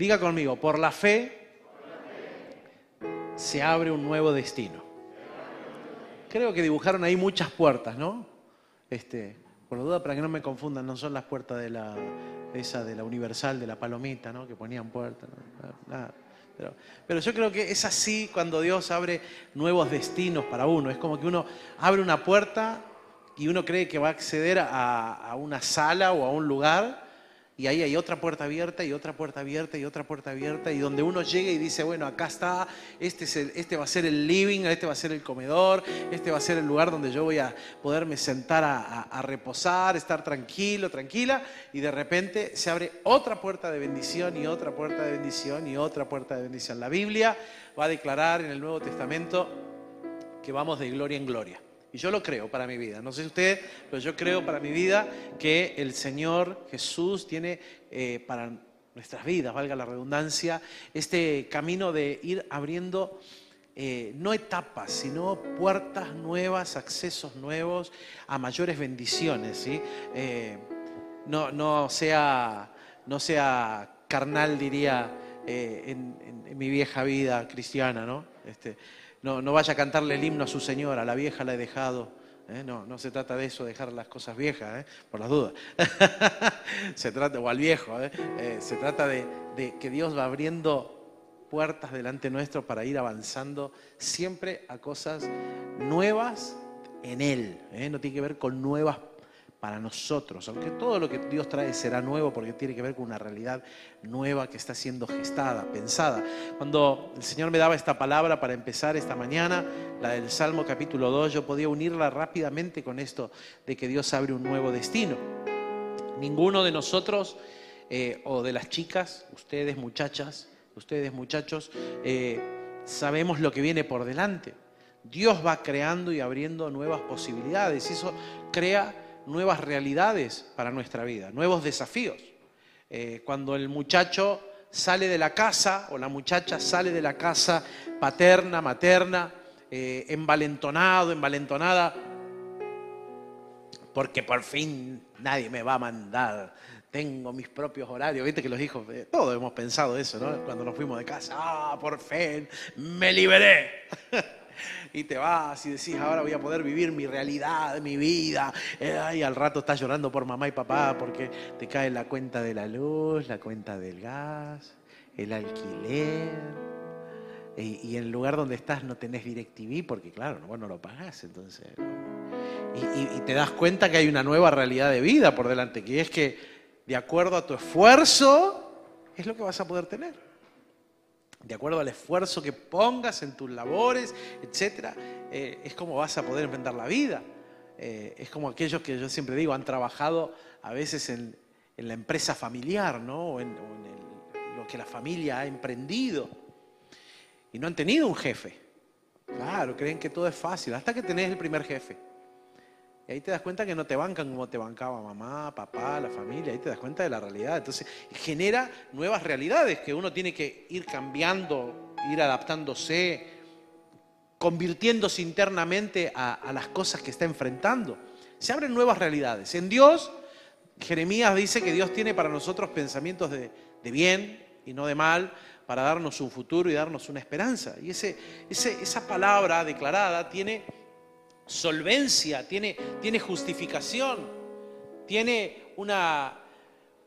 Diga conmigo, por la fe se abre un nuevo destino. Creo que dibujaron ahí muchas puertas, ¿no? Este, por la duda, para que no me confundan, no son las puertas de la, esa de la Universal, de la Palomita, ¿no? Que ponían puertas. Pero, pero, yo creo que es así cuando Dios abre nuevos destinos para uno. Es como que uno abre una puerta y uno cree que va a acceder a, a una sala o a un lugar y ahí hay otra puerta abierta y otra puerta abierta y otra puerta abierta y donde uno llega y dice, bueno, acá está, este, es este va a ser el living, este va a ser el comedor, este va a ser el lugar donde yo voy a poderme sentar a, a reposar, estar tranquilo, tranquila, y de repente se abre otra puerta de bendición y otra puerta de bendición y otra puerta de bendición. La Biblia va a declarar en el Nuevo Testamento que vamos de gloria en gloria. Y yo lo creo para mi vida. No sé usted, pero yo creo para mi vida que el Señor Jesús tiene eh, para nuestras vidas, valga la redundancia, este camino de ir abriendo eh, no etapas, sino puertas nuevas, accesos nuevos a mayores bendiciones. ¿sí? Eh, no, no, sea, no sea carnal, diría, en, mi vieja vida cristiana, ¿no? Este, no, no vaya a cantarle el himno a su señora, la vieja la he dejado. ¿eh? No, no se trata de eso, dejar las cosas viejas, ¿eh? por las dudas. se trata, o al viejo, ¿eh? se trata de, de que Dios va abriendo puertas delante nuestro para ir avanzando siempre a cosas nuevas en Él. No tiene que ver con nuevas para nosotros, aunque todo lo que Dios trae será nuevo porque tiene que ver con una realidad nueva que está siendo gestada, pensada. Cuando el Señor me daba esta palabra para empezar esta mañana, la del Salmo capítulo 2, yo podía unirla rápidamente con esto de que Dios abre un nuevo destino. Ninguno de nosotros, eh, o de las chicas, ustedes muchachas, ustedes muchachos, eh, sabemos lo que viene por delante. Dios va creando y abriendo nuevas posibilidades y eso crea nuevas realidades para nuestra vida, nuevos desafíos. Eh, cuando el muchacho sale de la casa o la muchacha sale de la casa paterna, materna, eh, envalentonado, envalentonada, porque por fin nadie me va a mandar, tengo mis propios horarios, viste que los hijos, eh, todos hemos pensado eso, ¿no? Cuando nos fuimos de casa, ah, por fin, me liberé. y te vas y decís, ahora voy a poder vivir mi realidad, mi vida. Eh, y al rato estás llorando por mamá y papá porque te cae la cuenta de la luz, la cuenta del gas, el alquiler. Y, en el lugar donde estás no tenés DirecTV porque, claro, vos no lo pagás. Entonces, y, y te das cuenta que hay una nueva realidad de vida por delante, que es que de acuerdo a tu esfuerzo es lo que vas a poder tener de acuerdo al esfuerzo que pongas en tus labores, etc., eh, es como vas a poder enfrentar la vida. Eh, es como aquellos que yo siempre digo, han trabajado a veces en, la empresa familiar, ¿no? o en, lo que la familia ha emprendido, y no han tenido un jefe. Claro, creen que todo es fácil, hasta que tenés el primer jefe. Y ahí te das cuenta que no te bancan como te bancaba mamá, papá, la familia, ahí te das cuenta de la realidad. Entonces genera nuevas realidades que uno tiene que ir cambiando, ir adaptándose, convirtiéndose internamente a, las cosas que está enfrentando. Se abren nuevas realidades. En Dios, Jeremías dice que Dios tiene para nosotros pensamientos de, bien y no de mal, para darnos un futuro y darnos una esperanza. Y ese, esa palabra declarada tiene solvencia, tiene, tiene justificación, tiene una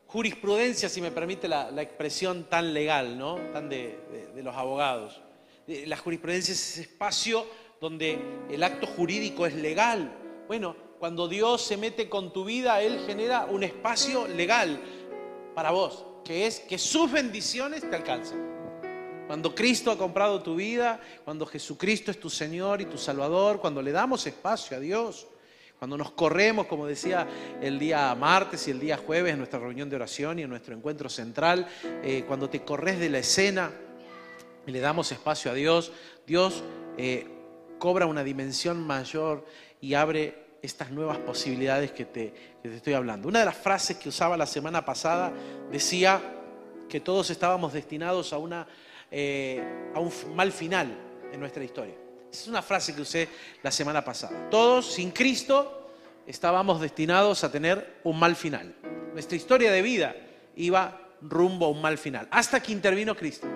jurisprudencia, si me permite la, expresión tan legal, ¿no? Tan de, los abogados. Eh, la jurisprudencia es ese espacio donde el acto jurídico es legal. Bueno, cuando Dios se mete con tu vida, Él genera un espacio legal para vos, que es que sus bendiciones te alcancen. Cuando Cristo ha comprado tu vida, cuando Jesucristo es tu Señor y tu Salvador, cuando le damos espacio a Dios, cuando nos corremos, como decía el día martes y el día jueves en nuestra reunión de oración y en nuestro encuentro central, eh, cuando te corres de la escena y le damos espacio a Dios, Dios eh, cobra una dimensión mayor y abre estas nuevas posibilidades que te, que te estoy hablando. Una de las frases que usaba la semana pasada decía que todos estábamos destinados a una eh, a un mal final en nuestra historia. Esa es una frase que usé la semana pasada. Todos sin Cristo estábamos destinados a tener un mal final. Nuestra historia de vida iba rumbo a un mal final. Hasta que intervino Cristo.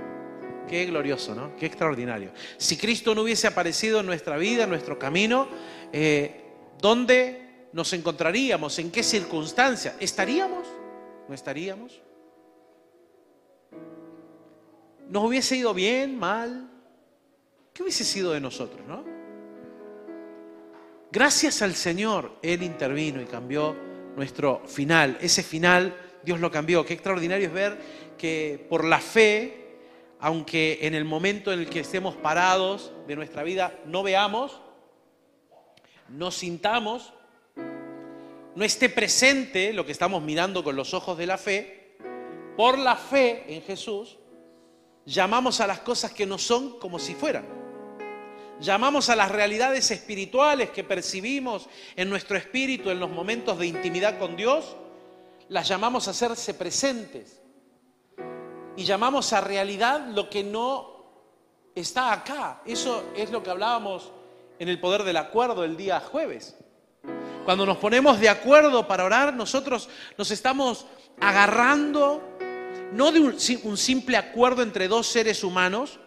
Qué glorioso, ¿no? Qué extraordinario. Si Cristo no hubiese aparecido en nuestra vida, en nuestro camino, eh, ¿dónde nos encontraríamos? ¿En qué circunstancias? ¿Estaríamos? ¿No estaríamos? ¿Nos hubiese ido bien, mal? ¿Qué hubiese sido de nosotros, no? Gracias al Señor, Él intervino y cambió nuestro final. Ese final Dios lo cambió. Qué extraordinario es ver que por la fe aunque en el momento en el que estemos parados de nuestra vida no veamos, no sintamos, no esté presente lo que estamos mirando con los ojos de la fe, por la fe en Jesús, llamamos a las cosas que no son como si fueran. Llamamos a las realidades espirituales que percibimos en nuestro espíritu en los momentos de intimidad con Dios, las llamamos a hacerse presentes y llamamos a realidad lo que no está acá. Eso es lo que hablábamos en el poder del acuerdo el día jueves. Cuando nos ponemos de acuerdo para orar, nosotros nos estamos agarrando no de un, simple acuerdo entre dos seres humanos,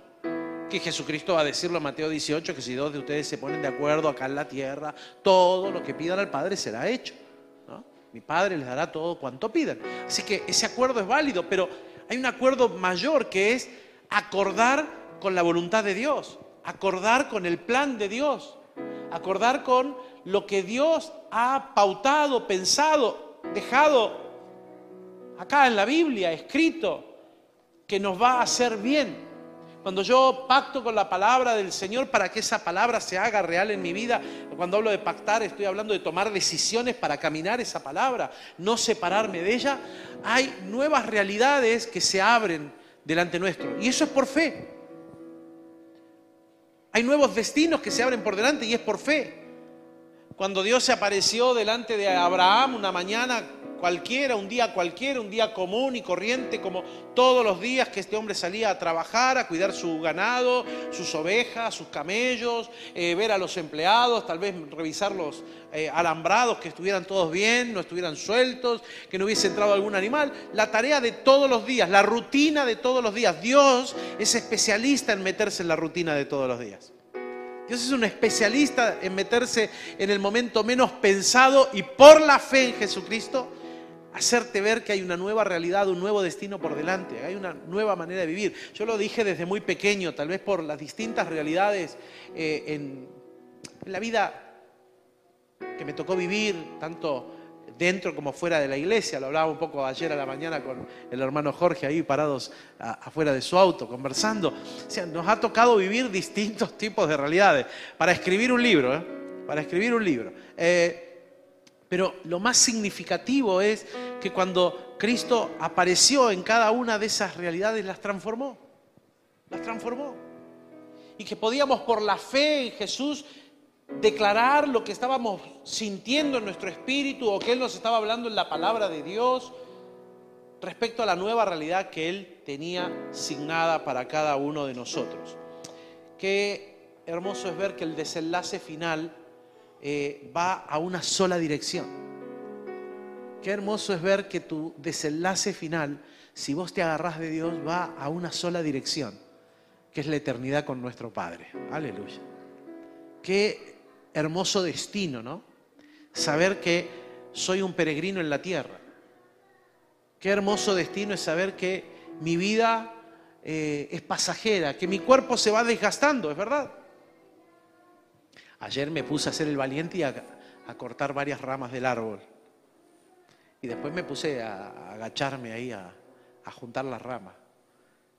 que Jesucristo va a decirlo en Mateo 18, que si dos de ustedes se ponen de acuerdo acá en la tierra, todo lo que pidan al Padre será hecho. Mi Padre les dará todo cuanto pidan. Así que ese acuerdo es válido, pero hay un acuerdo mayor que es acordar con la voluntad de Dios, acordar con el plan de Dios, acordar con lo que Dios ha pautado, pensado, dejado acá en la Biblia, escrito, que nos va a hacer bien. Cuando yo pacto con la palabra del Señor para que esa palabra se haga real en mi vida, cuando hablo de pactar estoy hablando de tomar decisiones para caminar esa palabra, no separarme de ella, hay nuevas realidades que se abren delante nuestro. Y eso es por fe. Hay nuevos destinos que se abren por delante y es por fe. Cuando Dios se apareció delante de Abraham una mañana cualquiera, un día cualquiera, un día común y corriente, como todos los días que este hombre salía a trabajar, a cuidar su ganado, sus ovejas, sus camellos, eh, ver a los empleados, tal vez revisar los eh, alambrados, que estuvieran todos bien, no estuvieran sueltos, que no hubiese entrado algún animal. La tarea de todos los días, la rutina de todos los días. Dios es especialista en meterse en la rutina de todos los días. Dios es un especialista en meterse en el momento menos pensado y por la fe en Jesucristo hacerte ver que hay una nueva realidad, un nuevo destino por delante, hay una nueva manera de vivir. Yo lo dije desde muy pequeño, tal vez por las distintas realidades eh, en, la vida que me tocó vivir, tanto dentro como fuera de la iglesia. Lo hablaba un poco ayer a la mañana con el hermano Jorge ahí parados afuera de su auto, conversando. O sea, nos ha tocado vivir distintos tipos de realidades para escribir un libro, ¿eh? para escribir un libro. Eh, pero lo más significativo es que cuando Cristo apareció en cada una de esas realidades, las transformó. Las transformó. Y que podíamos por la fe en Jesús declarar lo que estábamos sintiendo en nuestro espíritu o que Él nos estaba hablando en la palabra de Dios respecto a la nueva realidad que Él tenía signada para cada uno de nosotros. Qué hermoso es ver que el desenlace final eh, va a una sola dirección. Qué hermoso es ver que tu desenlace final, si vos te agarrás de Dios, va a una sola dirección, que es la eternidad con nuestro Padre. Aleluya. Qué hermoso destino, ¿no? Saber que soy un peregrino en la tierra. Qué hermoso destino es saber que mi vida eh, es pasajera, que mi cuerpo se va desgastando, es verdad. Ayer me puse a hacer el valiente y a, cortar varias ramas del árbol. Y después me puse a, agacharme ahí a, juntar las ramas.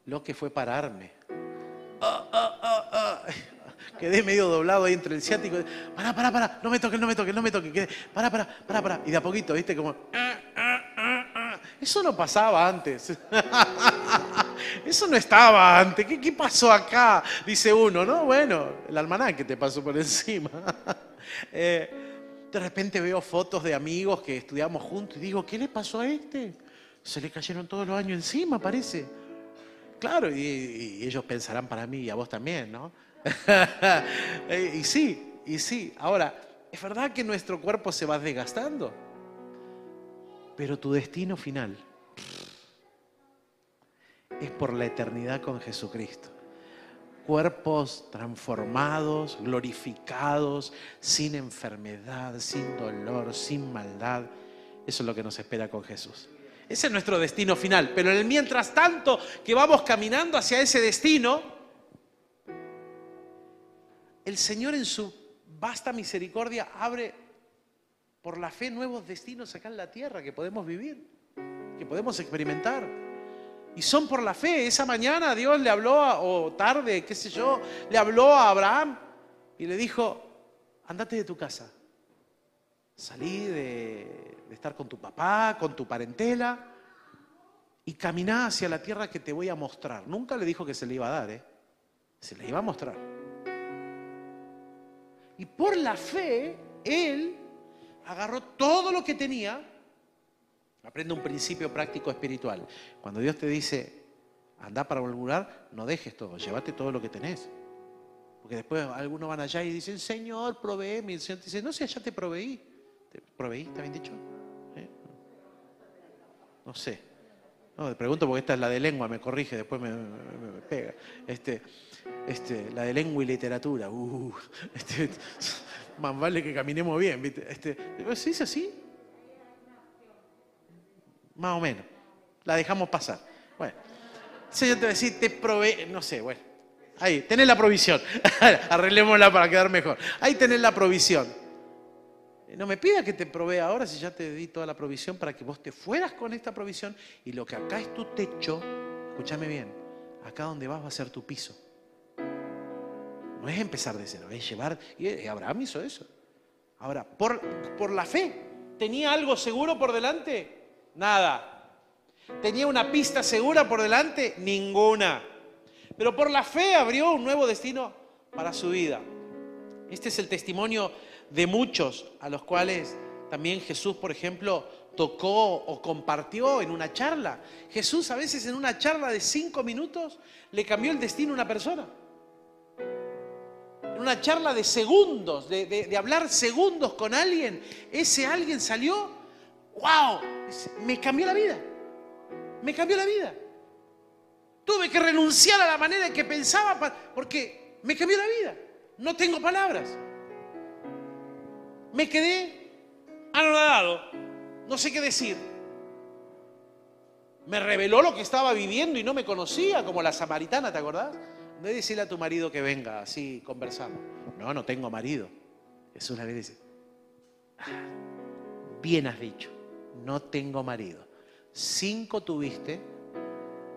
Lo que fue pararme. Ah, ah, ah, Quedé medio doblado ahí entre el ciático. Pará, pará, pará, no me toques, no me toques, no me toques. Pará, pará, pará, pará. Y de a poquito, ¿viste? Como... Eso no pasaba antes. Eso no estaba antes. ¿Qué, pasó acá? Dice uno, ¿no? Bueno, el almanaque te pasó por encima. Eh, de repente veo fotos de amigos que estudiamos juntos y digo, ¿qué le pasó a este? Se le cayeron todos los años encima, parece. Claro, y, ellos pensarán para mí y a vos también, ¿no? Eh, y sí, y sí. Ahora, es verdad que nuestro cuerpo se va desgastando, pero tu destino final es por la eternidad con Jesucristo. Cuerpos transformados, glorificados, sin enfermedad, sin dolor, sin maldad. Eso es lo que nos espera con Jesús. Ese es nuestro destino final. Pero en el mientras tanto que vamos caminando hacia ese destino, el Señor en su vasta misericordia abre por la fe nuevos destinos acá en la tierra que podemos vivir, que podemos experimentar. Y son por la fe. Esa mañana Dios le habló, o tarde, qué sé yo, le habló a Abraham y le dijo, andate de tu casa. Salí de, de estar con tu papá, con tu parentela, y caminá hacia la tierra que te voy a mostrar. Nunca le dijo que se le iba a dar, ¿eh? se le iba a mostrar. Y por la fe, él agarró todo lo que tenía. Aprende un principio práctico espiritual. Cuando Dios te dice, anda para lugar, no dejes todo, llévate todo lo que tenés. Porque después algunos van allá y dicen, Señor, proveeme. Y el Señor te dice, no sé, ya te proveí. ¿Te proveí? ¿Está bien dicho? ¿Eh? No sé. No, te pregunto porque esta es la de lengua, me corrige, después me, pega. Este, este, la de lengua y literatura. Uh, este, más vale que caminemos bien. ¿viste? Este, ¿Se dice así? Más o menos. La dejamos pasar. Bueno. Señor te va a decir, te provee, no sé, bueno. Ahí, tenés la provisión. Arreglémosla para quedar mejor. Ahí tenés la provisión. No me pida que te provea ahora si ya te di toda la provisión para que vos te fueras con esta provisión y lo que acá es tu techo, escúchame bien, acá donde vas va a ser tu piso. No es empezar de cero, es llevar. Y Abraham hizo eso. Ahora, por, por la fe, ¿tenía algo seguro por delante? Nada. ¿Tenía una pista segura por delante? Ninguna. Pero por la fe abrió un nuevo destino para su vida. Este es el testimonio de muchos a los cuales también Jesús, por ejemplo, tocó o compartió en una charla. Jesús a veces en una charla de cinco minutos le cambió el destino a una persona una charla de segundos, de, hablar segundos con alguien, ese alguien salió, wow, me cambió la vida, me cambió la vida. Tuve que renunciar a la manera en que pensaba porque me cambió la vida. No tengo palabras. Me quedé anonadado, no sé qué decir. Me reveló lo que estaba viviendo y no me conocía, como la samaritana, ¿te acordás? No es decirle a tu marido que venga, así conversamos. No, no tengo marido. Jesús le dice, ah, bien has dicho, no tengo marido. Cinco tuviste,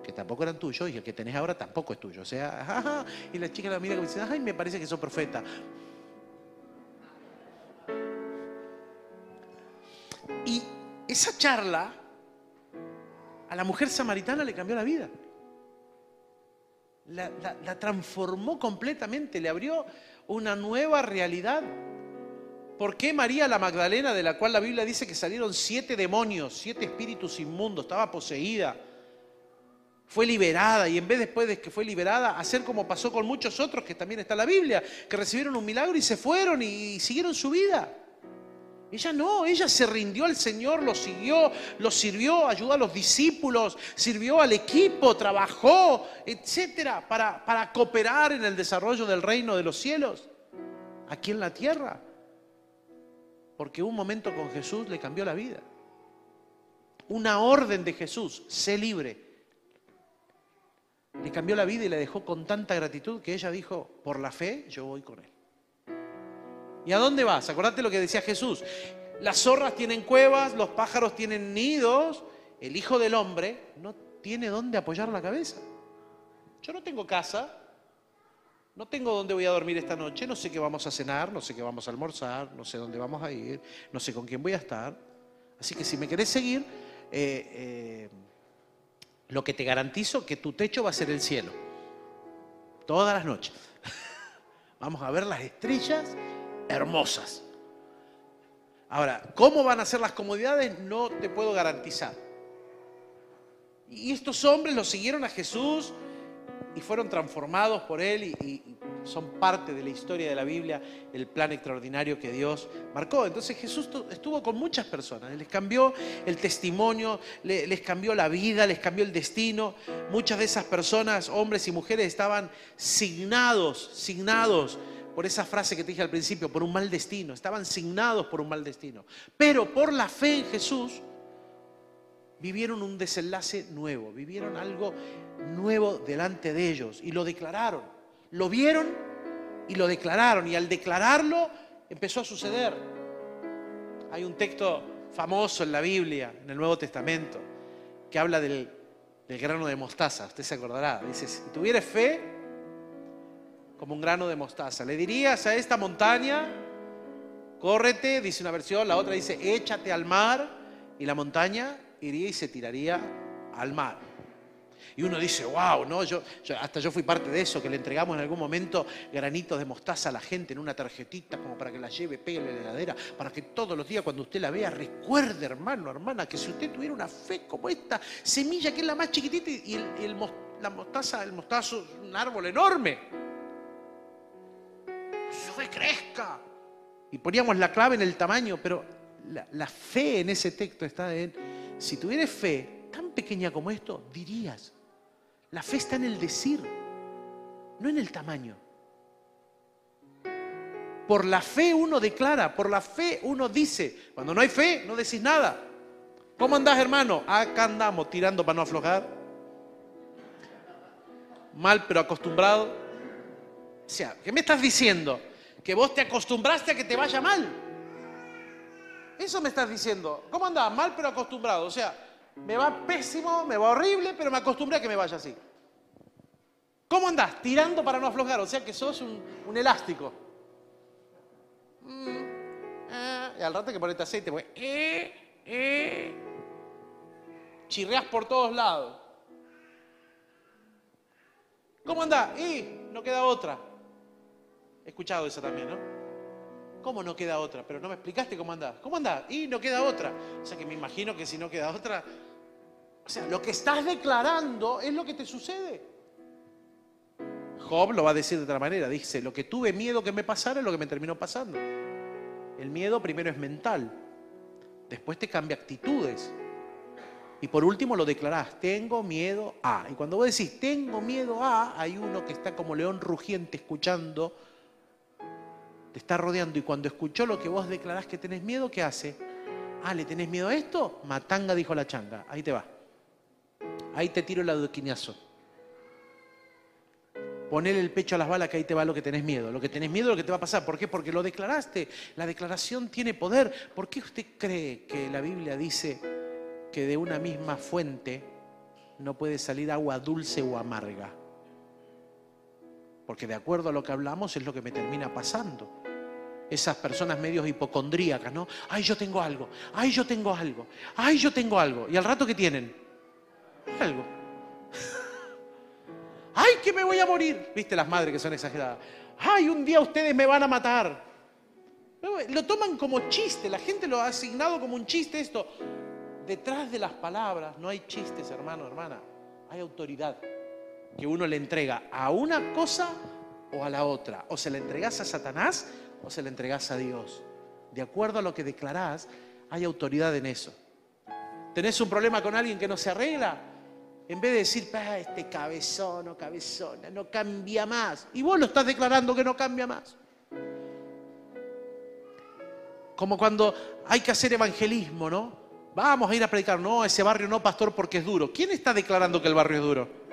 que tampoco eran tuyos, y el que tenés ahora tampoco es tuyo. O sea, y la chica la mira y dice, ay, me parece que sos profeta. Y esa charla a la mujer samaritana le cambió la vida la, transformó completamente, le abrió una nueva realidad. ¿Por qué María la Magdalena, de la cual la Biblia dice que salieron siete demonios, siete espíritus inmundos, estaba poseída? Fue liberada y en vez después de que fue liberada, hacer como pasó con muchos otros que también está en la Biblia, que recibieron un milagro y se fueron y siguieron su vida. Ella no, ella se rindió al Señor, lo siguió, lo sirvió, ayudó a los discípulos, sirvió al equipo, trabajó, etcétera, para, para cooperar en el desarrollo del reino de los cielos, aquí en la tierra. Porque un momento con Jesús le cambió la vida. Una orden de Jesús, sé libre. Le cambió la vida y le dejó con tanta gratitud que ella dijo, por la fe yo voy con él. ¿Y a dónde vas? Acordate lo que decía Jesús. Las zorras tienen cuevas, los pájaros tienen nidos, el Hijo del Hombre no tiene dónde apoyar la cabeza. Yo no tengo casa, no tengo dónde voy a dormir esta noche, no sé qué vamos a cenar, no sé qué vamos a almorzar, no sé dónde vamos a ir, no sé con quién voy a estar. Así que si me querés seguir, eh, eh, lo que te garantizo que tu techo va a ser el cielo. Todas las noches. Vamos a ver las estrellas hermosas. Ahora, ¿cómo van a ser las comodidades? No te puedo garantizar. Y estos hombres lo siguieron a Jesús y fueron transformados por él y, son parte de la historia de la Biblia, el plan extraordinario que Dios marcó. Entonces Jesús estuvo con muchas personas, les cambió el testimonio, les cambió la vida, les cambió el destino. Muchas de esas personas, hombres y mujeres, estaban signados, signados por esa frase que te dije al principio, por un mal destino, estaban signados por un mal destino. Pero por la fe en Jesús, vivieron un desenlace nuevo, vivieron algo nuevo delante de ellos y lo declararon. Lo vieron y lo declararon y al declararlo empezó a suceder. Hay un texto famoso en la Biblia, en el Nuevo Testamento, que habla del, grano de mostaza. Usted se acordará. Dice, si tuvieras fe como un grano de mostaza, le dirías a esta montaña, córrete, dice una versión, la otra dice, échate al mar, y la montaña iría y se tiraría al mar. Y uno dice, wow, ¿no? Yo, hasta yo fui parte de eso, que le entregamos en algún momento granitos de mostaza a la gente en una tarjetita como para que la lleve, pegue en la heladera, para que todos los días cuando usted la vea recuerde, hermano, hermana, que si usted tuviera una fe como esta semilla que es la más chiquitita y la mostaza, el mostazo es un árbol enorme, su fe crezca. Y poníamos la clave en el tamaño, pero la, la fe en ese texto está en si tuvieras fe tan pequeña como esto, dirías. La fe está en el decir, no en el tamaño. Por la fe uno declara, por la fe uno dice. Cuando no hay fe, no decís nada. ¿Cómo andás, hermano? Acá andamos, tirando para no aflojar. Mal, pero acostumbrado. O sea, ¿qué me estás diciendo? Que vos te acostumbraste a que te vaya mal. Eso me estás diciendo. ¿Cómo andás? Mal pero acostumbrado. O sea, me va pésimo, me va horrible, pero me acostumbré a que me vaya así. ¿Cómo andás? Tirando para no aflojar. O sea que sos un, elástico. Mm, eh, y al rato que ponete aceite, pues, eh, eh. chirreas por todos lados. ¿Cómo andás? Y no queda otra. He escuchado eso también, ¿no? ¿Cómo no queda otra? Pero no me explicaste cómo andás. ¿Cómo andás? Y no queda otra. O sea que me imagino que si no queda otra... O sea, lo que estás declarando es lo que te sucede. Job lo va a decir de otra manera. Dice, lo que tuve miedo que me pasara es lo que me terminó pasando. El miedo primero es mental. Después te cambia actitudes. Y por último lo declarás, tengo miedo a. Y cuando vos decís, tengo miedo a, hay uno que está como león rugiente escuchando te está rodeando y cuando escuchó lo que vos declarás que tenés miedo, ¿qué hace? Ah, ¿le tenés miedo a esto? Matanga, dijo la changa. Ahí te va. Ahí te tiro el adoquinazo. Ponele el pecho a las balas que ahí te va lo que tenés miedo. Lo que tenés miedo es lo que te va a pasar. ¿Por qué? Porque lo declaraste. La declaración tiene poder. ¿Por qué usted cree que la Biblia dice que de una misma fuente no puede salir agua dulce o amarga? Porque de acuerdo a lo que hablamos es lo que me termina pasando esas personas medios hipocondríacas, ¿no? Ay, yo tengo algo, ay, yo tengo algo, ay, yo tengo algo. ¿Y al rato qué tienen? Algo. ay, que me voy a morir. ¿Viste las madres que son exageradas? Ay, un día ustedes me van a matar. Lo toman como chiste, la gente lo ha asignado como un chiste esto. Detrás de las palabras no hay chistes, hermano, hermana. Hay autoridad que uno le entrega a una cosa o a la otra. O se la entregas a Satanás o se la entregás a Dios. De acuerdo a lo que declarás, hay autoridad en eso. ¿Tenés un problema con alguien que no se arregla? En vez de decir, ah, este cabezón o cabezona no cambia más. Y vos lo estás declarando que no cambia más. Como cuando hay que hacer evangelismo, ¿no? Vamos a ir a predicar. No, ese barrio no, pastor, porque es duro. ¿Quién está declarando que el barrio es duro?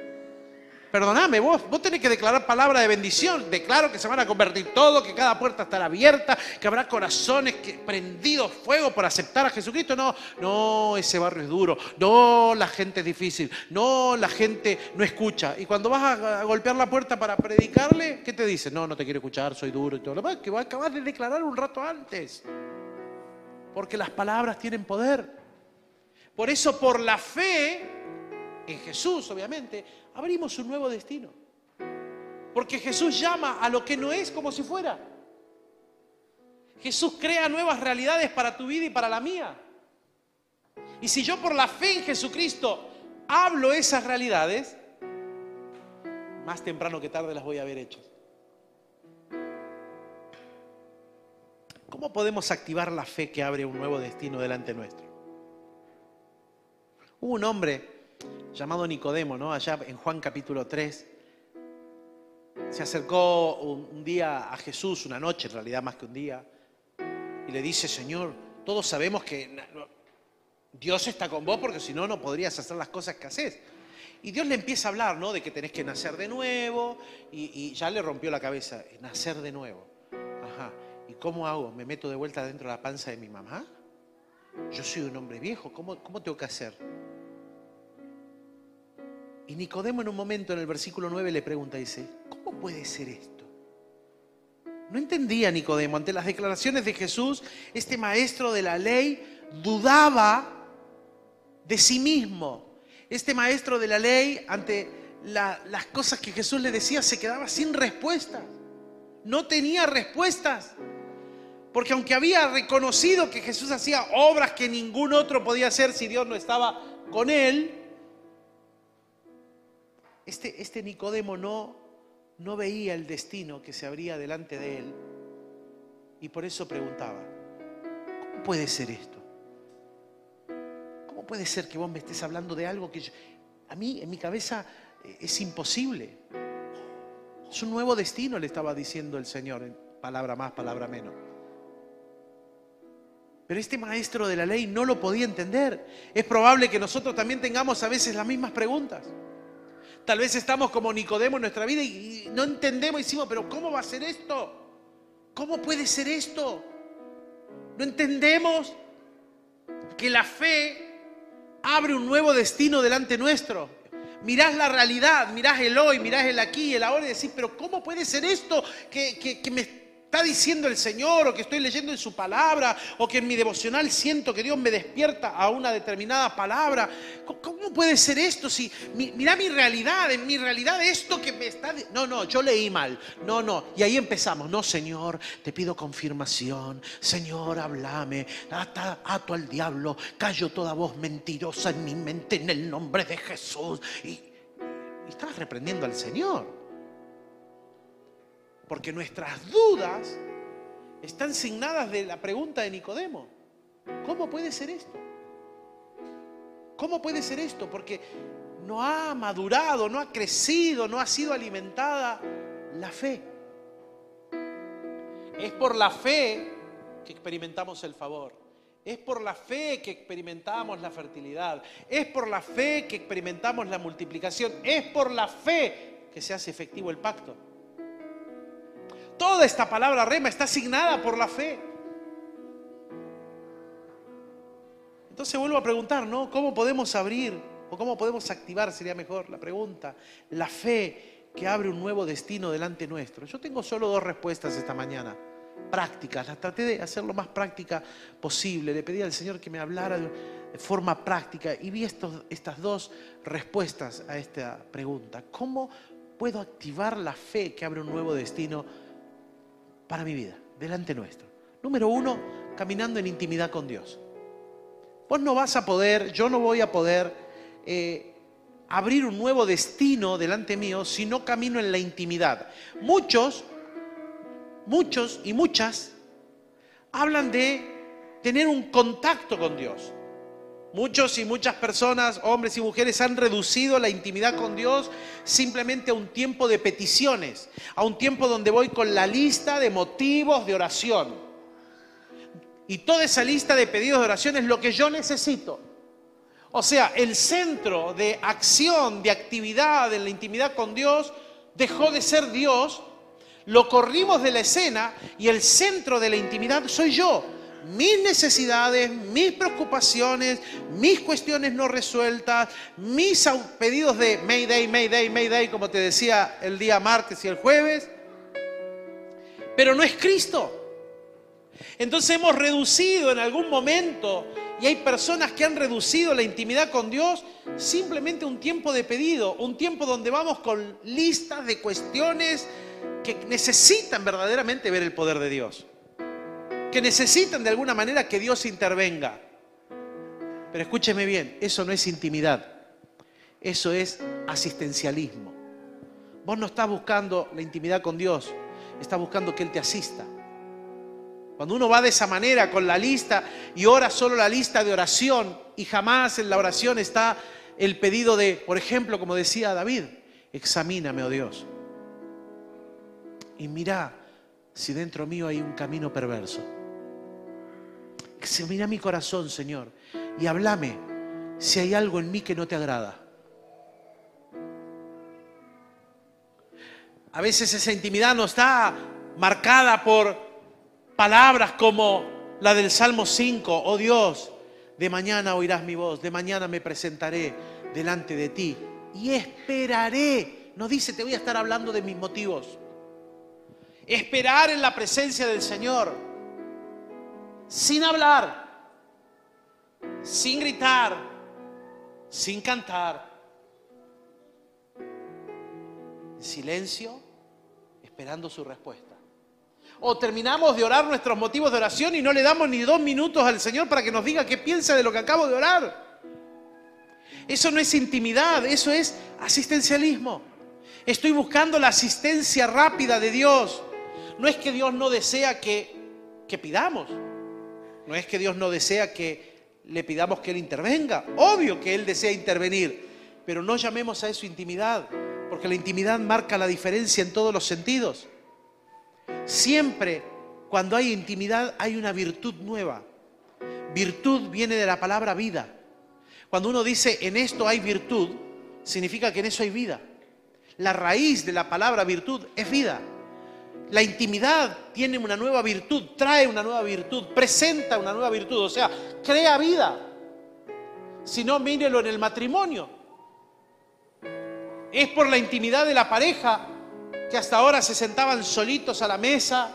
Perdóname, vos, vos tenés que declarar palabra de bendición. Declaro que se van a convertir todos, que cada puerta estará abierta, que habrá corazones que, prendidos fuego por aceptar a Jesucristo. No, no, ese barrio es duro. No, la gente es difícil. No, la gente no escucha. Y cuando vas a, golpear la puerta para predicarle, ¿qué te dice? No, no te quiero escuchar, soy duro y todo lo demás. Que acabas de declarar un rato antes. Porque las palabras tienen poder. Por eso, por la fe, en Jesús, obviamente, abrimos un nuevo destino. Porque Jesús llama a lo que no es como si fuera. Jesús crea nuevas realidades para tu vida y para la mía. Y si yo por la fe en Jesucristo hablo esas realidades, más temprano que tarde las voy a ver hechas. ¿Cómo podemos activar la fe que abre un nuevo destino delante nuestro? Hubo un hombre llamado Nicodemo, ¿no? Allá en Juan capítulo 3. Se acercó un, día a Jesús, una noche en realidad más que un día, y le dice, Señor, todos sabemos que Dios está con vos porque si no, no podrías hacer las cosas que haces. Y Dios le empieza a hablar, ¿no? De que tenés que nacer de nuevo y, ya le rompió la cabeza, nacer de nuevo. Ajá. ¿Y cómo hago? ¿Me meto de vuelta dentro de la panza de mi mamá? Yo soy un hombre viejo, ¿cómo, cómo tengo que hacer? Y Nicodemo en un momento en el versículo 9 le pregunta, dice, ¿cómo puede ser esto? No entendía Nicodemo. Ante las declaraciones de Jesús, este maestro de la ley dudaba de sí mismo este maestro de la ley, ante las cosas que Jesús le decía, se quedaba sin respuestas. No tenía respuestas. Porque aunque había reconocido que Jesús hacía obras que ningún otro podía hacer si Dios no estaba con él, este, este Nicodemo no, no veía el destino que se abría delante de él y por eso preguntaba, ¿cómo puede ser esto? puede ser que vos me estés hablando de algo que a mí en mi cabeza eh, es imposible? Es un nuevo destino, le estaba diciendo el Señor, palabra más, palabra menos. Pero este maestro de la ley no lo podía entender. Es probable que nosotros también tengamos a veces las mismas preguntas. Tal vez estamos como Nicodemo en nuestra vida y no entendemos y decimos, pero ¿cómo va a ser esto? ¿Cómo puede ser esto? No entendemos que la fe abre un nuevo destino delante nuestro. Mirás la realidad, mirás el hoy, mirás el aquí, el ahora y decís, pero ¿cómo puede ser esto que, que, que me está diciendo el Señor o que estoy leyendo en su palabra o que en mi devocional siento que Dios me despierta a una determinada palabra. ¿Cómo puede ser esto? Si mira mi realidad, en mi realidad esto que me está... No, no, yo leí mal. No, no. Y ahí empezamos. No, Señor, te pido confirmación. Señor, háblame. Ato al diablo. Callo toda voz mentirosa en mi mente en el nombre de Jesús. Y, y reprendiendo al Señor. Porque nuestras dudas están signadas de la pregunta de Nicodemo. ¿Cómo puede ser esto? ¿Cómo puede ser esto? Porque no ha madurado, no ha crecido, no ha sido alimentada la fe. Es por la fe que experimentamos el favor. Es por la fe que experimentamos la fertilidad. Es por la fe que experimentamos la multiplicación. Es por la fe que se hace efectivo el pacto. Toda esta palabra rema está asignada por la fe. Entonces vuelvo a preguntar, ¿no? ¿Cómo podemos abrir o cómo podemos activar, sería mejor la pregunta, la fe que abre un nuevo destino delante nuestro? Yo tengo solo dos respuestas esta mañana, prácticas. Las traté de hacer lo más práctica posible. Le pedí al Señor que me hablara de forma práctica y vi estas dos respuestas a esta pregunta. ¿Cómo puedo activar la fe que abre un nuevo destino para mi vida, delante nuestro. Número uno, caminando en intimidad con Dios. Vos no vas a poder, yo no voy a poder eh, abrir un nuevo destino delante mío si no camino en la intimidad. Muchos, muchos y muchas hablan de tener un contacto con Dios. Muchos y muchas personas, hombres y mujeres, han reducido la intimidad con Dios simplemente a un tiempo de peticiones, a un tiempo donde voy con la lista de motivos de oración. Y toda esa lista de pedidos de oración es lo que yo necesito. O sea, el centro de acción, de actividad en la intimidad con Dios dejó de ser Dios, lo corrimos de la escena y el centro de la intimidad soy yo mis necesidades, mis preocupaciones, mis cuestiones no resueltas, mis pedidos de Mayday, Mayday, Mayday, como te decía el día martes y el jueves, pero no es Cristo. Entonces hemos reducido en algún momento, y hay personas que han reducido la intimidad con Dios simplemente un tiempo de pedido, un tiempo donde vamos con listas de cuestiones que necesitan verdaderamente ver el poder de Dios que necesitan de alguna manera que Dios intervenga. Pero escúcheme bien, eso no es intimidad, eso es asistencialismo. Vos no estás buscando la intimidad con Dios, estás buscando que Él te asista. Cuando uno va de esa manera con la lista y ora solo la lista de oración y jamás en la oración está el pedido de, por ejemplo, como decía David, examíname, oh Dios. Y mira si dentro mío hay un camino perverso. Examina mi corazón, Señor, y háblame si hay algo en mí que no te agrada. A veces esa intimidad no está marcada por palabras como la del Salmo 5, oh Dios, de mañana oirás mi voz, de mañana me presentaré delante de ti y esperaré. No dice, te voy a estar hablando de mis motivos. Esperar en la presencia del Señor, sin hablar, sin gritar, sin cantar, en silencio, esperando su respuesta. O terminamos de orar nuestros motivos de oración y no le damos ni dos minutos al Señor para que nos diga qué piensa de lo que acabo de orar. Eso no es intimidad, eso es asistencialismo. Estoy buscando la asistencia rápida de Dios. No es que Dios no desea que, que pidamos. No es que Dios no desea que le pidamos que Él intervenga. Obvio que Él desea intervenir. Pero no llamemos a eso intimidad porque la intimidad marca la diferencia en todos los sentidos. Siempre cuando hay intimidad hay una virtud nueva. Virtud viene de la palabra vida. Cuando uno dice en esto hay virtud, significa que en eso hay vida. La raíz de la palabra virtud es vida. La intimidad tiene una nueva virtud, trae una nueva virtud, presenta una nueva virtud, o sea, crea vida. Si no, mírelo en el matrimonio es por la intimidad de la pareja que hasta ahora se sentaban solitos a la mesa,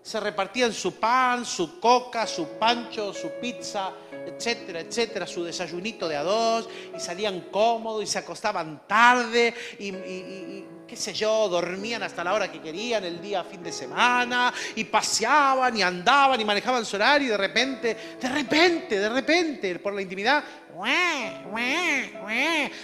se repartían su pan, su coca, su pancho, su pizza, etcétera, etcétera, su desayunito de a dos, y salían cómodos y se acostaban tarde y, qué sé yo, dormían hasta la hora que querían el día fin de semana y paseaban y andaban y manejaban su horario y de repente, de repente, de repente, por la intimidad,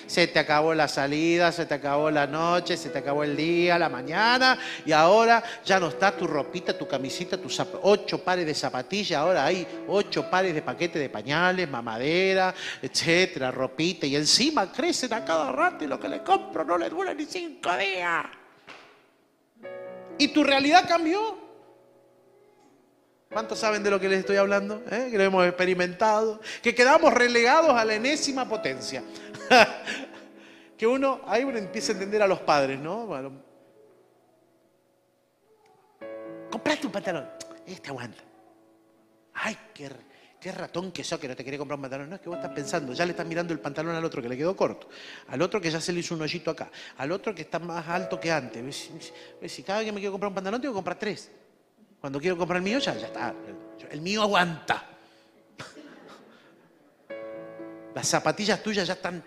se te acabó la salida, se te acabó la noche, se te acabó el día, la mañana, y ahora ya no está tu ropita, tu camisita, tus ocho pares de zapatillas, ahora hay ocho pares de paquete de pañales, mamadera, etcétera, ropita, y encima crecen a cada rato y lo que le compro no le dura ni cinco días. ¿Y tu realidad cambió? ¿Cuántos saben de lo que les estoy hablando? ¿Eh? Que lo hemos experimentado. Que quedamos relegados a la enésima potencia. que uno, ahí uno empieza a entender a los padres, ¿no? Bueno, compraste un pantalón. Este aguanta. Ay, qué, qué ratón que sos que no te quería comprar un pantalón. No, es que vos estás pensando, ya le estás mirando el pantalón al otro que le quedó corto, al otro que ya se le hizo un hoyito acá, al otro que está más alto que antes. Si cada vez que me quiero comprar un pantalón, tengo que comprar tres. Cuando quiero comprar el mío, ya, está. El mío aguanta. Las zapatillas tuyas ya están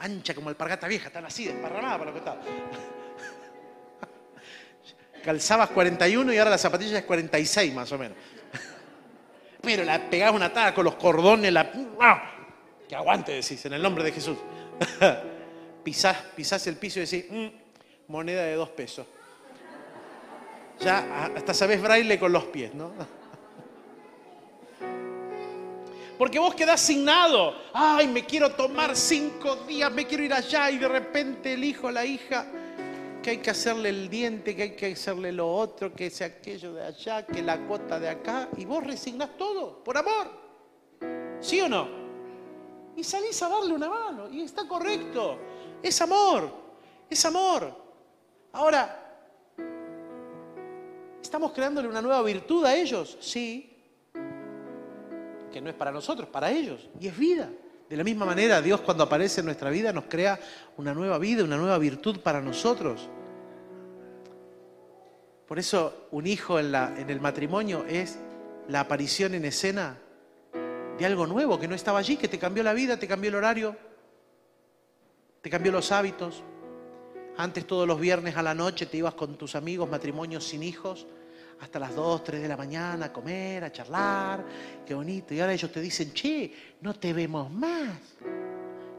anchas como alpargata vieja, están así, desparramadas para lo que está. Calzabas 41 y ahora la zapatilla es 46 más o menos. Pero la pegás una taga con los cordones, la... ¡ah! que aguante, decís, en el nombre de Jesús. pisás, pisás el piso y decís, mm, moneda de dos pesos. Ya hasta sabes braille con los pies, ¿no? Porque vos quedás asignado. Ay, me quiero tomar cinco días, me quiero ir allá y de repente el hijo, la hija, que hay que hacerle el diente, que hay que hacerle lo otro, que es aquello de allá, que la cuota de acá. Y vos resignás todo, por amor. ¿Sí o no? Y salís a darle una mano. Y está correcto. Es amor. Es amor. Ahora, ¿Estamos creándole una nueva virtud a ellos? Sí. Que no es para nosotros, para ellos. Y es vida. De la misma manera, Dios cuando aparece en nuestra vida nos crea una nueva vida, una nueva virtud para nosotros. Por eso un hijo en, el matrimonio es la aparición en escena de algo nuevo que no estaba allí, que te cambió la vida, te cambió el horario, te cambió los hábitos, antes todos los viernes a la noche te ibas con tus amigos, matrimonios sin hijos, hasta las 2, 3 de la mañana a comer, a charlar, qué bonito. Y ahora ellos te dicen, che, no te vemos más.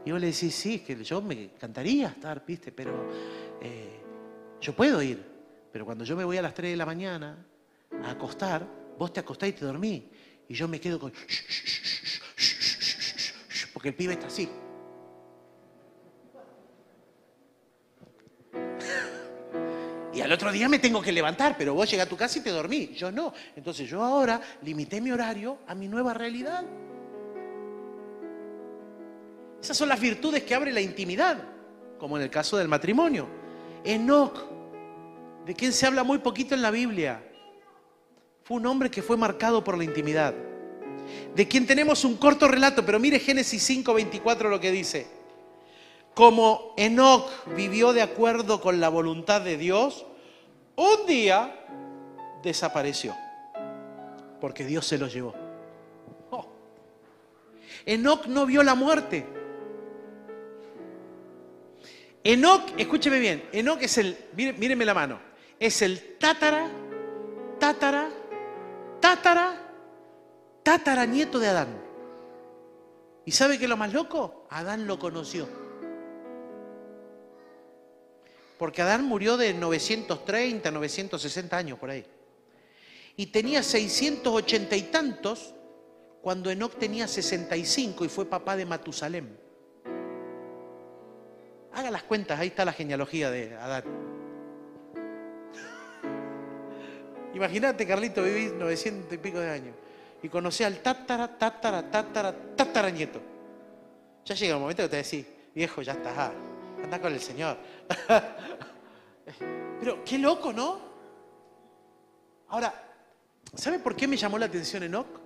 Y vos le decís, sí, que yo me encantaría estar, viste, pero eh, yo puedo ir. Pero cuando yo me voy a las 3 de la mañana a acostar, vos te acostás y te dormís. Y yo me quedo con... Porque el pibe está así. Al otro día me tengo que levantar, pero vos llegás a tu casa y te dormí. Yo no. Entonces yo ahora limité mi horario a mi nueva realidad. Esas son las virtudes que abre la intimidad, como en el caso del matrimonio. Enoch, de quien se habla muy poquito en la Biblia, fue un hombre que fue marcado por la intimidad. De quien tenemos un corto relato, pero mire Génesis 5, 24 lo que dice. Como Enoch vivió de acuerdo con la voluntad de Dios, un día desapareció, porque Dios se lo llevó. Oh. Enoch no vio la muerte. Enoch, escúcheme bien, Enoch es el, míreme la mano, es el tátara, tátara, tátara, tátara nieto de Adán. ¿Y sabe qué es lo más loco? Adán lo conoció. Porque Adán murió de 930, 960 años por ahí. Y tenía 680 y tantos cuando Enoch tenía 65 y fue papá de Matusalem. Haga las cuentas, ahí está la genealogía de Adán. Imagínate, Carlito, vivís 900 y pico de años y conocí al tátara, tátara, tátara, tátara nieto. Ya llega un momento que te decís, viejo, ya estás, anda con el Señor. Pero qué loco, ¿no? Ahora, ¿sabe por qué me llamó la atención Enoch?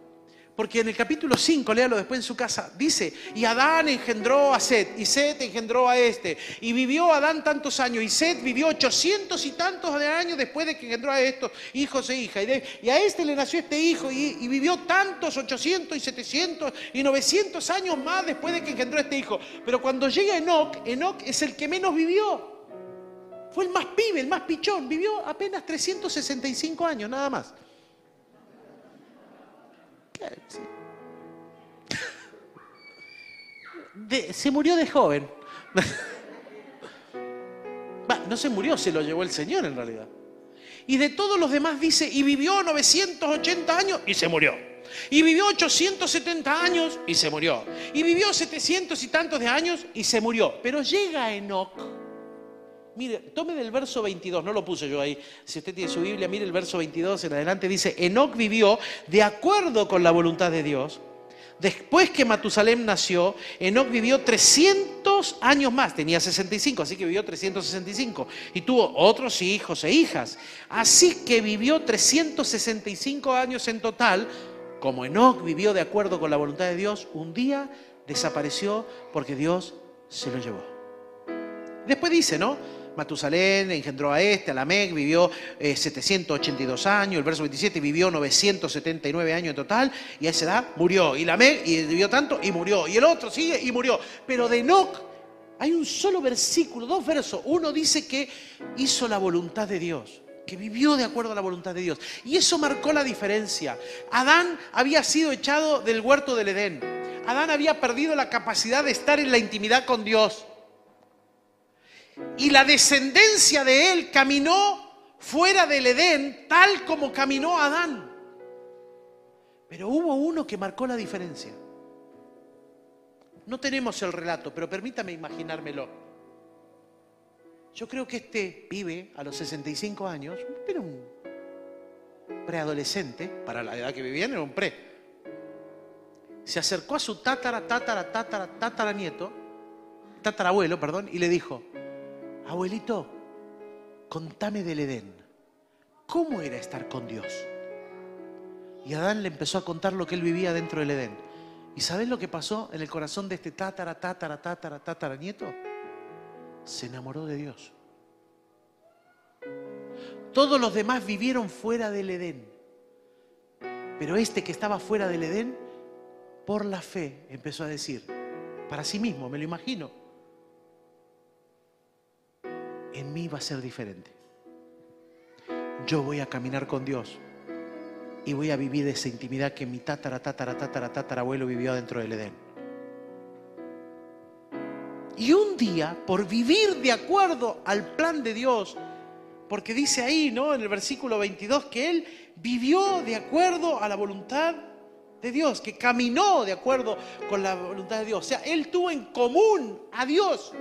Porque en el capítulo 5, léalo después en su casa, dice, y Adán engendró a Set, y Set engendró a este, y vivió Adán tantos años, y Set vivió ochocientos y tantos años después de que engendró a estos hijos e hijas. Y, a este le nació este hijo, y, y, vivió tantos, ochocientos y setecientos y novecientos años más después de que engendró a este hijo. Pero cuando llega Enoch, Enoch es el que menos vivió. Fue el más pibe, el más pichón, vivió apenas 365 años, nada más se murió de joven. no se murió, se lo llevó el Señor en realidad. Y de todos los demás dice, y vivió 980 años y se murió. Y vivió 870 años y se murió. Y vivió 700 y tantos de años y se murió. Pero llega Enoch Mire, tome del verso 22, no lo puse yo ahí. Si usted tiene su Biblia, mire el verso 22 en adelante. Dice, Enoch vivió de acuerdo con la voluntad de Dios. Después que Matusalem nació, Enoch vivió 300 años más, tenía 65, así que vivió 365. Y tuvo otros hijos e hijas. Así que vivió 365 años en total. Como Enoch vivió de acuerdo con la voluntad de Dios, un día desapareció porque Dios se lo llevó. Después dice, ¿no? Matusalén engendró a este, a Lamec, vivió 782 eh, años, el verso 27 vivió 979 años en total, y a esa edad murió. Y Lamec y vivió tanto y murió. Y el otro sigue y murió. Pero de Enoch hay un solo versículo, dos versos. Uno dice que hizo la voluntad de Dios que vivió de acuerdo a la voluntad de Dios. Y eso marcó la diferencia. Adán había sido echado del huerto del Edén. Adán había perdido la capacidad de estar en la intimidad con Dios y la descendencia de él caminó fuera del Edén tal como caminó Adán. Pero hubo uno que marcó la diferencia. No tenemos el relato, pero permítame imaginármelo. Yo creo que este pibe a los 65 años, era un preadolescente, para la edad que vivían era un pre. Se acercó a su tátara, tátara, tátara, tatara nieto, tatarabuelo, perdón, y le dijo, abuelito, contame del Edén. ¿Cómo era estar con Dios? Y Adán le empezó a contar lo que él vivía dentro del Edén. ¿Y sabes lo que pasó en el corazón de este tátara, tátara, tátara, tátara nieto? Se enamoró de Dios. Todos los demás vivieron fuera del Edén. Pero este que estaba fuera del Edén, por la fe, empezó a decir, para sí mismo, me lo imagino, en mí va a ser diferente. Yo voy a caminar con Dios y voy a vivir esa intimidad que mi tatara, abuelo vivió dentro del Edén. Y un día, por vivir de acuerdo al plan de Dios, Porque dice ahí, ¿no? En el versículo 22, que él vivió de acuerdo a la voluntad de Dios, que caminó de acuerdo con la voluntad de Dios. O sea, él tuvo en común a Dios.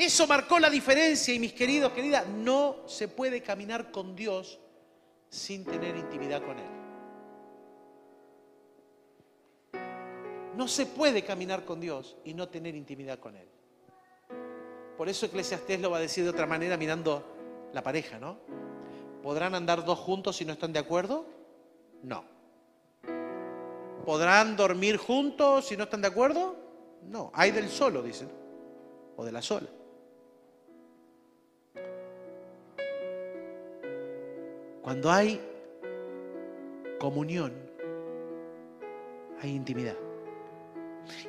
Eso marcó la diferencia y mis queridos, queridas, no se puede caminar con Dios sin tener intimidad con Él. No se puede caminar con Dios y no tener intimidad con Él. Por eso Eclesiastés lo va a decir de otra manera mirando la pareja, ¿no? ¿Podrán andar dos juntos si no están de acuerdo? No. ¿Podrán dormir juntos si no están de acuerdo? No. Hay del solo, dicen. O de la sola. Cuando hay comunión, hay intimidad.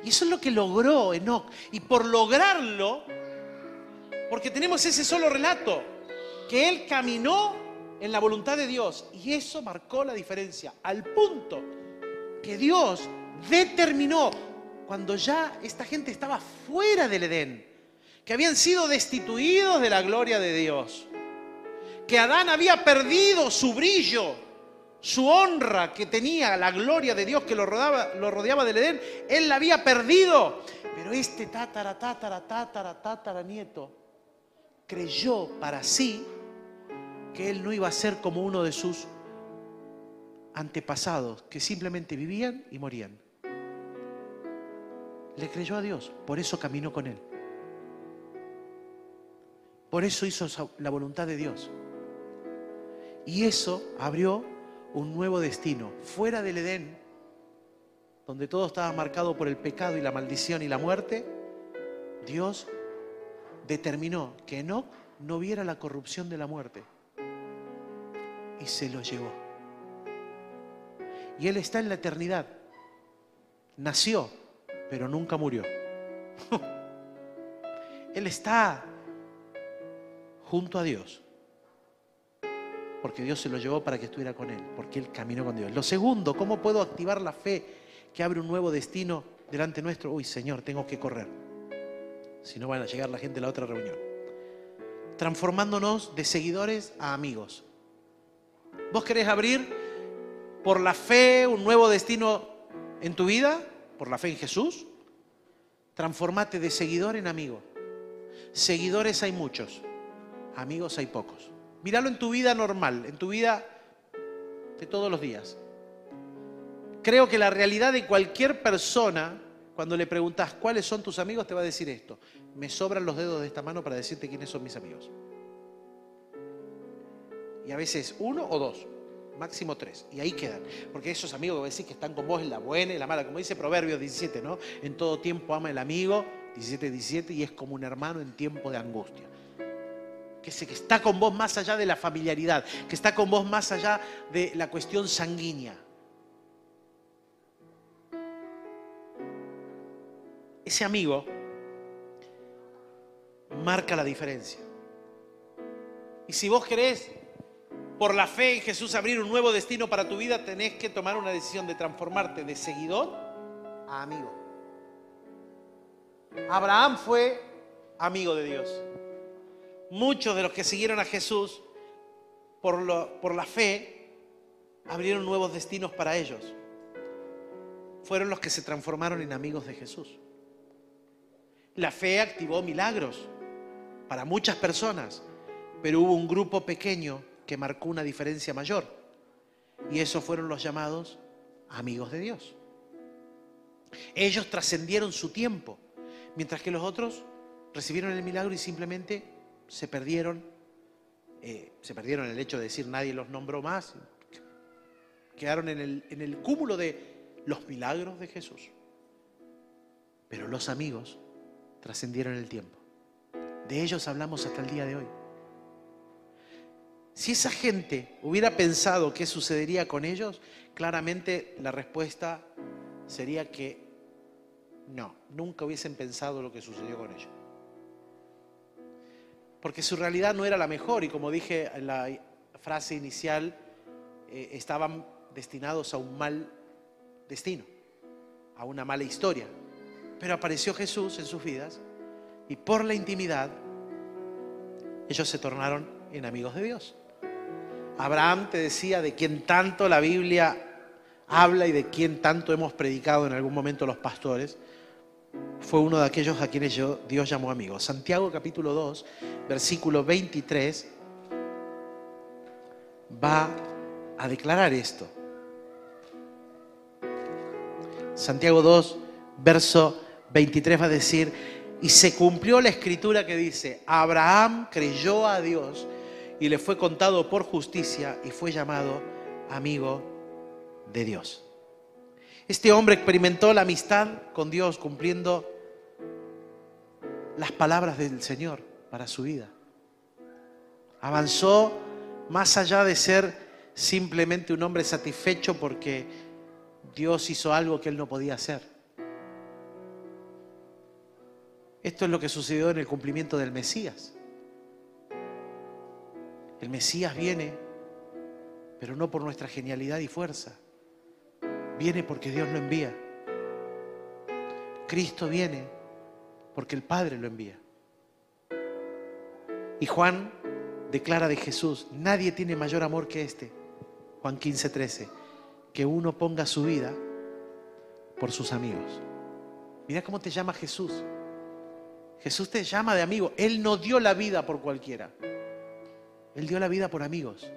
Y eso es lo que logró Enoch. Y por lograrlo, porque tenemos ese solo relato, que él caminó en la voluntad de Dios. Y eso marcó la diferencia, al punto que Dios determinó, cuando ya esta gente estaba fuera del Edén, que habían sido destituidos de la gloria de Dios, que Adán había perdido su brillo, su honra que tenía, la gloria de Dios que lo rodeaba, lo rodeaba Edén, él la había perdido. Pero este tátara, tátara, tátara, tátara nieto creyó para sí que él no iba a ser como uno de sus antepasados, que simplemente vivían y morían. Le creyó a Dios, por eso caminó con él. Por eso hizo la voluntad de Dios. Y eso abrió un nuevo destino, fuera del Edén, donde todo estaba marcado por el pecado y la maldición y la muerte, Dios determinó que Enoch no viera la corrupción de la muerte y se lo llevó. Y él está en la eternidad. Nació, pero nunca murió. él está junto a Dios porque Dios se lo llevó para que estuviera con él, porque él caminó con Dios. Lo segundo, ¿cómo puedo activar la fe que abre un nuevo destino delante nuestro? Uy, Señor, tengo que correr. Si no van a llegar la gente a la otra reunión. Transformándonos de seguidores a amigos. ¿Vos querés abrir por la fe un nuevo destino en tu vida? ¿Por la fe en Jesús? Transformate de seguidor en amigo. Seguidores hay muchos, amigos hay pocos. Míralo en tu vida normal, en tu vida de todos los días. Creo que la realidad de cualquier persona, cuando le preguntas cuáles son tus amigos, te va a decir esto. Me sobran los dedos de esta mano para decirte quiénes son mis amigos. Y a veces uno o dos, máximo tres. Y ahí quedan. Porque esos amigos que decís que están con vos en la buena y la mala, como dice Proverbios 17, ¿no? En todo tiempo ama el amigo, 17, 17, y es como un hermano en tiempo de angustia que, está con vos más allá de la familiaridad, que está con vos más allá de la cuestión sanguínea. Ese amigo marca la diferencia. Y si vos querés, por la fe en Jesús, abrir un nuevo destino para tu vida, tenés que tomar una decisión de transformarte de seguidor a amigo. Abraham fue amigo de Dios muchos de los que siguieron a Jesús por, la fe abrieron nuevos destinos para ellos. Fueron los que se transformaron en amigos de Jesús. La fe activó milagros para muchas personas, pero hubo un grupo pequeño que marcó una diferencia mayor. Y esos fueron los llamados amigos de Dios. Ellos trascendieron su tiempo, mientras que los otros recibieron el milagro y simplemente se perdieron, eh, se perdieron el hecho de decir nadie los nombró más, quedaron en el, en el cúmulo de los milagros de Jesús. Pero los amigos trascendieron el tiempo. De ellos hablamos hasta el día de hoy. Si esa gente hubiera pensado qué sucedería con ellos, claramente la respuesta sería que no, nunca hubiesen pensado lo que sucedió con ellos porque su realidad no era la mejor y como dije en la frase inicial, eh, estaban destinados a un mal destino, a una mala historia. Pero apareció Jesús en sus vidas y por la intimidad ellos se tornaron en amigos de Dios. Abraham te decía de quien tanto la Biblia habla y de quien tanto hemos predicado en algún momento los pastores, fue uno de aquellos a quienes yo, Dios llamó amigos. Santiago capítulo 2, versículo 23, va a declarar esto. Santiago 2, verso 23 va a decir, y se cumplió la escritura que dice, Abraham creyó a Dios y le fue contado por justicia y fue llamado amigo de Dios. Este hombre experimentó la amistad con Dios cumpliendo las palabras del Señor para su vida. Avanzó más allá de ser simplemente un hombre satisfecho porque Dios hizo algo que él no podía hacer. Esto es lo que sucedió en el cumplimiento del Mesías. El Mesías viene, pero no por nuestra genialidad y fuerza. Viene porque Dios lo envía. Cristo viene porque el Padre lo envía. Y Juan declara de Jesús, nadie tiene mayor amor que este, Juan 15, 13, que uno ponga su vida por sus amigos. Mira cómo te llama Jesús. Jesús te llama de amigo. Él no dio la vida por cualquiera. Él dio la vida por amigos.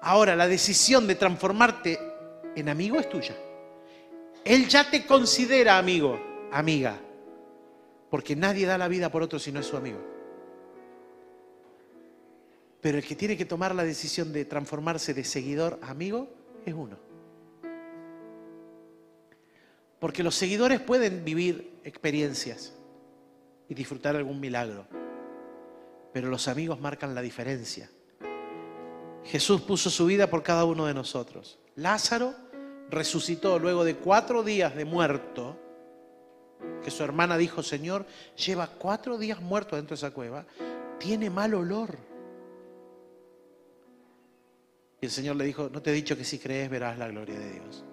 Ahora, la decisión de transformarte en amigo es tuya. Él ya te considera amigo, amiga. Porque nadie da la vida por otro si no es su amigo. Pero el que tiene que tomar la decisión de transformarse de seguidor a amigo es uno. Porque los seguidores pueden vivir experiencias y disfrutar algún milagro. Pero los amigos marcan la diferencia. Jesús puso su vida por cada uno de nosotros. Lázaro resucitó luego de cuatro días de muerto, que su hermana dijo, Señor, lleva cuatro días muerto dentro de esa cueva, tiene mal olor. Y el Señor le dijo, no te he dicho que si crees verás la gloria de Dios.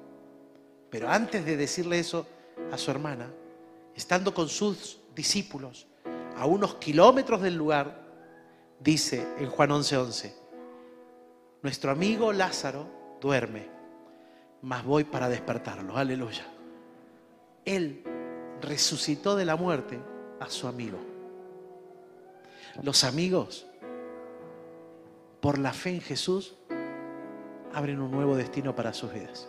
Pero antes de decirle eso a su hermana, estando con sus discípulos a unos kilómetros del lugar, dice en Juan 11:11, 11, nuestro amigo Lázaro duerme, mas voy para despertarlo, aleluya. Él resucitó de la muerte a su amigo. Los amigos, por la fe en Jesús, abren un nuevo destino para sus vidas.